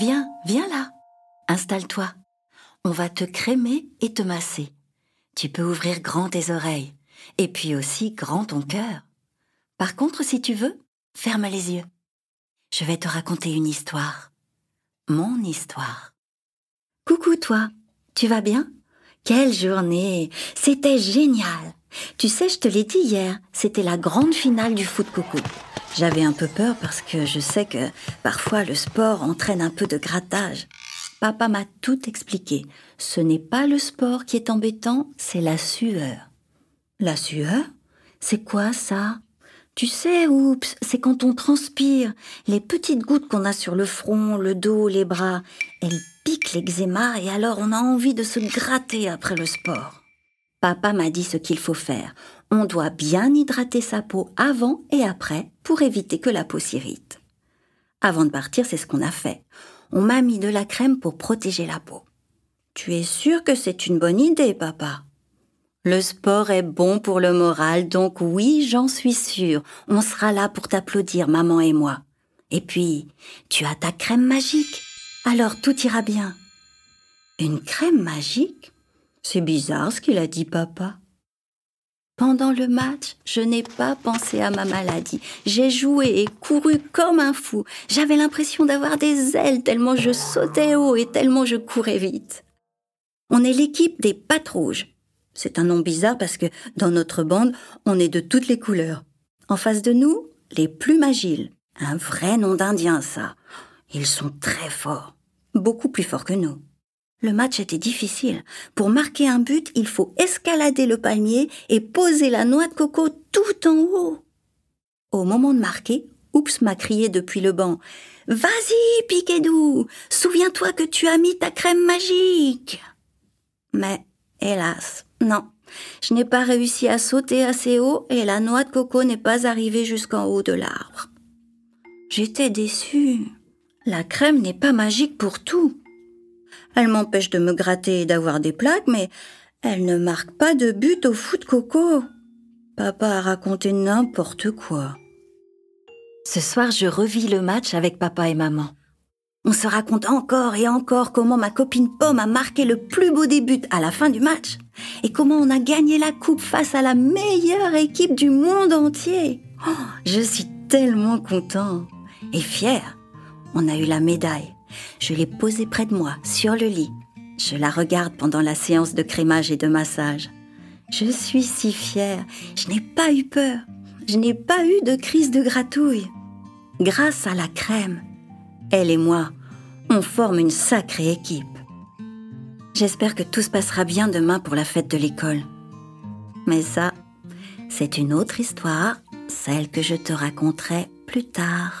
Viens, viens là. Installe-toi. On va te crémer et te masser. Tu peux ouvrir grand tes oreilles et puis aussi grand ton cœur. Par contre, si tu veux, ferme les yeux. Je vais te raconter une histoire. Mon histoire. Coucou toi, tu vas bien? Quelle journée C'était génial Tu sais, je te l'ai dit hier, c'était la grande finale du foot coco. J'avais un peu peur parce que je sais que parfois le sport entraîne un peu de grattage. Papa m'a tout expliqué. Ce n'est pas le sport qui est embêtant, c'est la sueur. La sueur? C'est quoi ça? Tu sais, oups, c'est quand on transpire. Les petites gouttes qu'on a sur le front, le dos, les bras, elles piquent l'eczéma et alors on a envie de se gratter après le sport. Papa m'a dit ce qu'il faut faire. On doit bien hydrater sa peau avant et après pour éviter que la peau s'irrite. Avant de partir, c'est ce qu'on a fait. On m'a mis de la crème pour protéger la peau. Tu es sûr que c'est une bonne idée, papa? Le sport est bon pour le moral, donc oui, j'en suis sûre. On sera là pour t'applaudir, maman et moi. Et puis, tu as ta crème magique. Alors tout ira bien. Une crème magique? C'est bizarre ce qu'il a dit, papa. Pendant le match, je n'ai pas pensé à ma maladie. J'ai joué et couru comme un fou. J'avais l'impression d'avoir des ailes tellement je sautais haut et tellement je courais vite. On est l'équipe des pattes rouges. C'est un nom bizarre parce que dans notre bande, on est de toutes les couleurs. En face de nous, les plus agiles. Un vrai nom d'Indien, ça. Ils sont très forts. Beaucoup plus forts que nous. Le match était difficile. Pour marquer un but, il faut escalader le palmier et poser la noix de coco tout en haut. Au moment de marquer, Oups m'a crié depuis le banc. Vas-y, Piquedou, souviens-toi que tu as mis ta crème magique. Mais, hélas, non. Je n'ai pas réussi à sauter assez haut et la noix de coco n'est pas arrivée jusqu'en haut de l'arbre. J'étais déçue. La crème n'est pas magique pour tout. Elle m'empêche de me gratter et d'avoir des plaques, mais elle ne marque pas de but au foot coco. Papa a raconté n'importe quoi. Ce soir, je revis le match avec papa et maman. On se raconte encore et encore comment ma copine Pomme a marqué le plus beau début à la fin du match et comment on a gagné la coupe face à la meilleure équipe du monde entier. Oh, je suis tellement content et fier. On a eu la médaille. Je l'ai posée près de moi, sur le lit. Je la regarde pendant la séance de crémage et de massage. Je suis si fière. Je n'ai pas eu peur. Je n'ai pas eu de crise de gratouille. Grâce à la crème, elle et moi, on forme une sacrée équipe. J'espère que tout se passera bien demain pour la fête de l'école. Mais ça, c'est une autre histoire, celle que je te raconterai plus tard.